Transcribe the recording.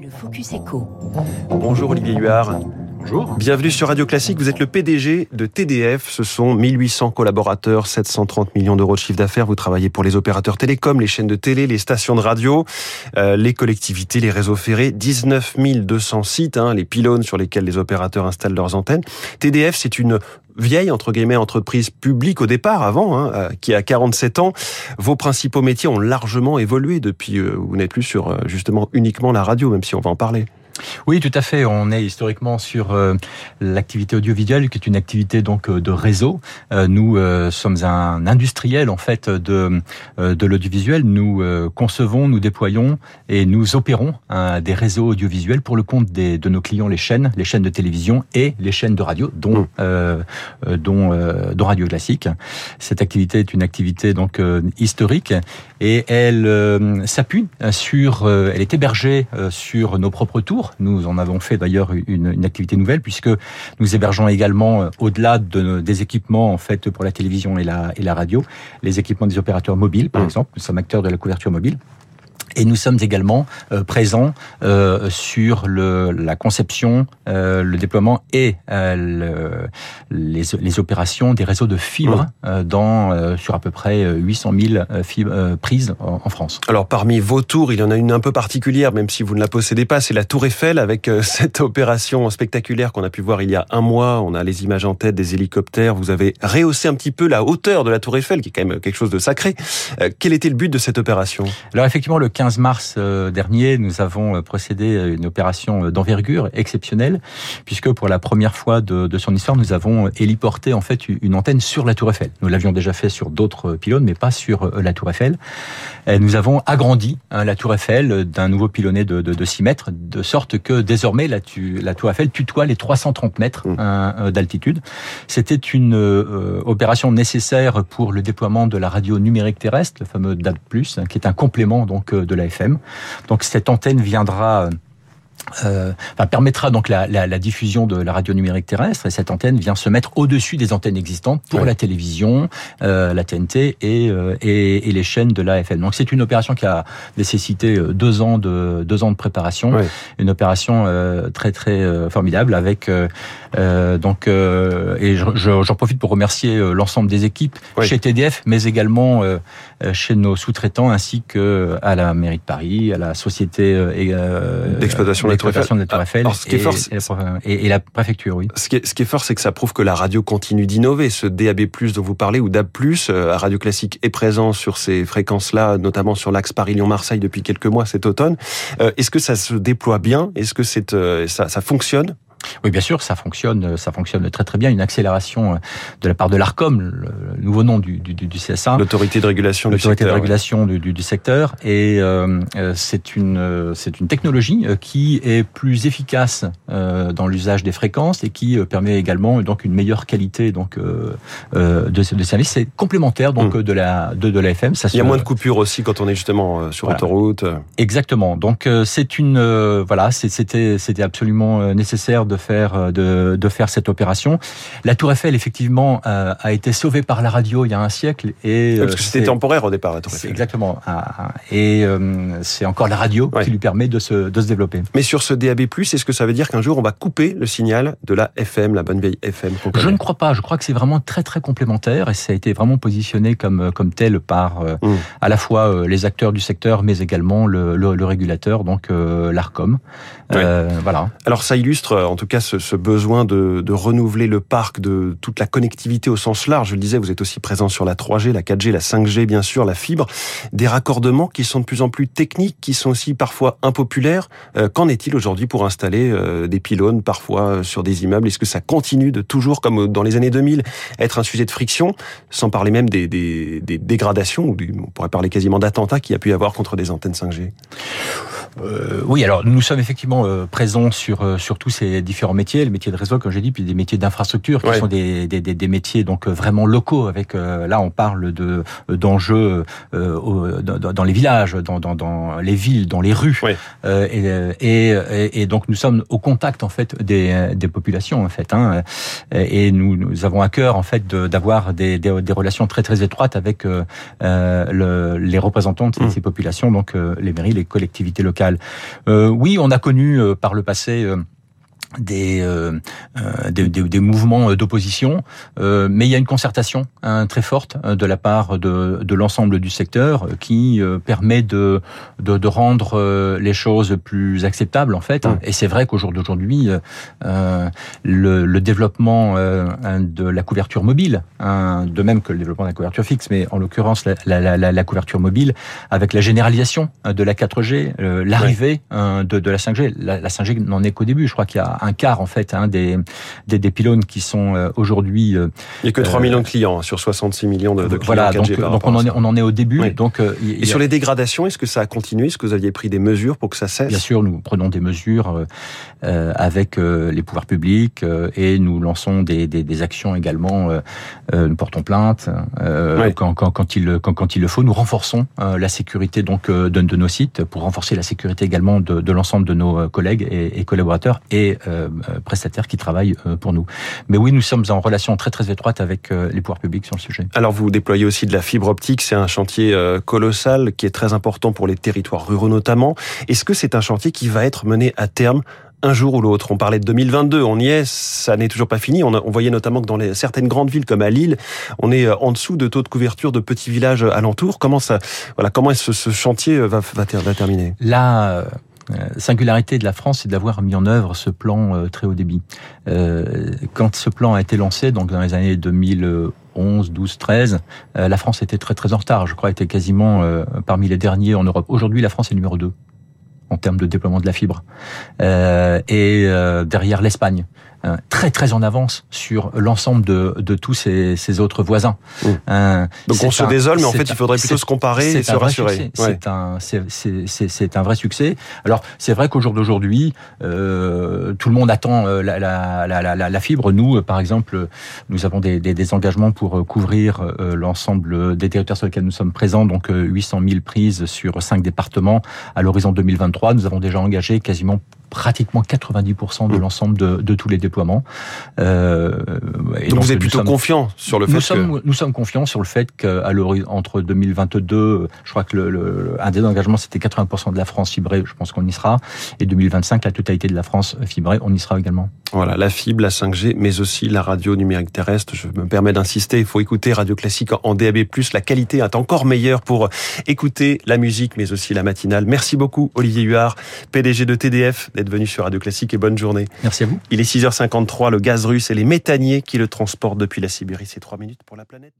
Le Focus Echo. Bonjour Olivier Huard. Bonjour. Bienvenue sur Radio Classique. Vous êtes le PDG de TDF. Ce sont 1800 collaborateurs, 730 millions d'euros de chiffre d'affaires. Vous travaillez pour les opérateurs télécoms, les chaînes de télé, les stations de radio, euh, les collectivités, les réseaux ferrés. 19 200 sites, hein, les pylônes sur lesquels les opérateurs installent leurs antennes. TDF, c'est une vieille, entre guillemets, entreprise publique au départ, avant, hein, euh, qui a 47 ans. Vos principaux métiers ont largement évolué depuis, euh, vous n'êtes plus sur, euh, justement, uniquement la radio, même si on va en parler. Oui, tout à fait. On est historiquement sur euh, l'activité audiovisuelle, qui est une activité donc euh, de réseau. Euh, nous sommes un industriel en fait de de l'audiovisuel. Nous concevons, nous déployons et nous opérons hein, des réseaux audiovisuels pour le compte des, de nos clients, les chaînes, les chaînes de télévision et les chaînes de radio, dont mmh. dont, dont Radio Classique. Cette activité est une activité donc historique et elle s'appuie sur, elle est hébergée sur nos propres tours nous en avons fait d'ailleurs une, une, activité nouvelle puisque nous hébergeons également, euh, au-delà de, des équipements en fait pour la télévision et la, et la radio, les équipements des opérateurs mobiles, par mmh. exemple. Nous sommes acteurs de la couverture mobile. Et nous sommes également euh, présents euh, sur le, la conception, euh, le déploiement et le, les, les, opérations des réseaux de fibres mmh. dans sur à peu près 800 000 fibres prises en, en, France. Alors parmi vos tours, il y en a une un peu particulière, même si vous ne la possédez pas, c'est la Tour Eiffel avec cette opération spectaculaire qu'on a pu voir il y a un mois. On a les images en tête des hélicoptères. Vous avez rehaussé un petit peu la hauteur de la Tour Eiffel, qui est quand même quelque chose de sacré. quel était le but de cette opération? Alors effectivement, le 15 mars euh, dernier, nous avons euh, procédé à une opération euh, d'envergure exceptionnelle, puisque pour la première fois de, de, son histoire, nous avons héliporté en fait une antenne sur la Tour Eiffel. Nous l'avions déjà fait sur d'autres pylônes, mais pas sur la Tour Eiffel. Et nous avons agrandi hein, la Tour Eiffel d'un nouveau pylônet de, de, de, 6 mètres, de sorte que désormais la, la Tour Eiffel tutoie les 330 mètres mmh. hein, d'altitude. C'était une euh, opération nécessaire pour le déploiement de la radio numérique terrestre, le fameux DAB+, hein, qui est un complément donc de la FM. Donc cette antenne viendra euh, enfin, permettra donc la, la, la, diffusion de la radio numérique terrestre et cette antenne vient se mettre au-dessus des antennes existantes pour ouais. la télévision, euh, la TNT et, euh, et, et, les chaînes de l'AFM. Donc c'est une opération qui a nécessité euh, deux ans de deux ans de préparation, ouais. une opération euh, très très euh, formidable avec donc et j'en profite pour remercier l'ensemble des équipes ouais. chez TDF, mais également chez nos sous-traitants ainsi que à la mairie de Paris, à la société d'exploitation l'exploitation de la Tour Eiffel Alors, ce qui est fort, et, et, la préfecture, oui. Ce qui est, ce qui est fort, c'est que ça prouve que la radio continue d'innover. Ce DAB+, dont vous parlez, ou DAB+, euh, Radio Classique est présent sur ces fréquences-là, notamment sur l'axe Paris-Lyon-Marseille depuis quelques mois cet automne. Euh, Est-ce que ça se déploie bien? Est-ce que c'est euh, ça, ça fonctionne? Oui, bien sûr, ça fonctionne, ça fonctionne très très bien. Une accélération euh, de la part de l'Arcom, le nouveau nom du, du, du CSA, l'autorité de régulation, l'autorité de régulation ouais. du, du, secteur, et euh, euh c'est une c'est une technologie euh, qui est plus efficace euh, dans l'usage des fréquences et qui permet également donc une meilleure qualité donc euh, de, de service. C'est complémentaire donc mmh. de la de, de la FM. Ça Il y a se... moins de coupures aussi quand on est justement sur voilà. autoroute. Exactement. Donc c'est une voilà, c'était c'était absolument nécessaire de faire euh, de, de, faire cette opération. La Tour Eiffel, effectivement, euh, a été sauvée par la radio il y a un siècle et oui, parce que c'était temporaire au départ. La Tour Eiffel. Exactement. Et euh, c'est encore la radio ouais. qui lui permet de se, de se développer. Mais sur ce DAB+, est-ce que ça veut dire qu'un jour on va couper le signal de la FM, la bonne vieille FM Je ne crois pas. Je crois que c'est vraiment très très complémentaire et ça a été vraiment positionné comme comme tel par euh, mmh. à la fois euh, les acteurs du secteur, mais également le, le, le régulateur, donc euh, l'Arcom. Voilà. Alors ça illustre en tout cas ce, ce besoin de, de, renouveler le parc, de toute la connectivité au sens large. Je le disais, vous êtes aussi présent sur la 3G, la 4G, la 5G, bien sûr, la fibre. Des raccordements qui sont de plus en plus techniques, qui sont aussi parfois impopulaires. Euh, Qu'en est-il aujourd'hui pour installer euh, des pylônes, parfois euh, sur des immeubles? Est-ce que ça continue de toujours, comme dans les années 2000, être un sujet de friction, sans parler même des, des, des dégradations, ou on pourrait parler quasiment d'attentats qu'il y a pu y avoir contre des antennes 5G euh, oui, alors nous sommes effectivement euh, présents sur, euh, sur tous ces différents métiers, le métier de réseau, comme j'ai dit, puis des métiers d'infrastructure qui sont des, des, des, métiers donc vraiment locaux. Avec là, on parle de d'enjeux dans, les villages, dans, dans, dans, les villes, dans les rues, et, et, et, donc nous sommes au contact en fait des, des populations en fait, hein, et nous, nous avons à cœur en fait d'avoir des, des, des, relations très très étroites avec le, les représentants de ces, mmh. populations, donc les mairies, les collectivités locales. Oui, on a connu par le passé des, euh, euh, des, des, des, mouvements d'opposition, euh, mais il y a une concertation hein, très forte euh, de la part de, de l'ensemble du secteur qui euh, permet de, de, de, rendre les choses plus acceptables en fait. Et c'est vrai qu'au jour d'aujourd'hui, le, le, développement de la couverture mobile, hein, de même que le développement de la couverture fixe, mais en l'occurrence la, la, la, la, couverture mobile, avec la généralisation de la 4G, l'arrivée de, de, la 5G, la, la 5G n'en est qu'au début. Je crois qu'il y a un quart en fait hein, des, des, des pylônes qui sont euh, aujourd'hui. Euh, il n'y a que 3 millions de euh, clients hein, sur 66 millions de, de clients. Voilà, donc, donc on, en est, on en est au début. Donc, Et sur les dégradations, est-ce que ça a continué? Est-ce que vous aviez pris des mesures pour que ça cesse? Bien sûr, nous prenons des mesures euh, avec les pouvoirs publics et nous lançons des, des, des actions également. nous portons plainte quand, quand, quand, il, quand, quand, il le faut. Nous renforçons la sécurité donc de, de, nos sites pour renforcer la sécurité également de, de l'ensemble de nos collègues et, et collaborateurs et euh, prestataires qui travaillent euh, pour nous. Mais oui, nous sommes en relation très très étroite avec euh, les pouvoirs publics sur le sujet. Alors vous déployez aussi de la fibre optique, c'est un chantier colossal qui est très important pour les territoires ruraux notamment. Est-ce que c'est un chantier qui va être mené à terme un jour ou l'autre? On parlait de 2022, on y est, ça n'est toujours pas fini. On, on voyait notamment que dans les, certaines grandes villes comme à Lille, on est en dessous de taux de couverture de petits villages alentours. Comment ça, voilà, comment est-ce ce chantier va, va, va terminer? Là, euh, singularité de la France, c'est d'avoir mis en œuvre ce plan euh, très haut débit. Euh, quand ce plan a été lancé, donc dans les années 2011, 12, 13, la France était très très en retard. Je crois était quasiment parmi les derniers en Europe. Aujourd'hui, la France est numéro 2 en termes de déploiement de la fibre. et derrière l'Espagne. Euh, très très en avance sur l'ensemble de, de tous ses, ses autres voisins. Mmh. Euh, Donc on se désole, mais en fait il faudrait plutôt se comparer et se rassurer. C'est un vrai succès. Alors c'est vrai qu'au jour d'aujourd'hui, euh, tout le monde attend euh, la, la, la, la, fibre. Nous, par exemple, nous avons des, des, des engagements pour couvrir l'ensemble des territoires sur lesquels nous sommes présents, donc 800 000 prises sur cinq départements à l'horizon 2023. Nous avons déjà engagé quasiment pratiquement 90% de mmh. l'ensemble de, de, tous les déploiements. Euh, donc, donc, vous êtes plutôt confiant sur le fait nous sommes, nous sommes confiants sur le fait qu'à entre 2022, je crois que le, le un des engagements c'était 80% de la France fibrée, je pense qu'on y sera, et 2025 la totalité de la France fibrée, on y sera également. Voilà, la fibre, la 5G, mais aussi la radio numérique terrestre. Je me permets d'insister, il faut écouter Radio Classique en DAB+. La qualité est encore meilleure pour écouter la musique, mais aussi la matinale. Merci beaucoup, Olivier Huard, PDG de TDF, d'être venu sur Radio Classique et bonne journée. Merci à vous. Il est 6h53, le gaz russe et les méthaniers qui le transportent depuis la Sibérie. C'est 3 minutes pour la planète.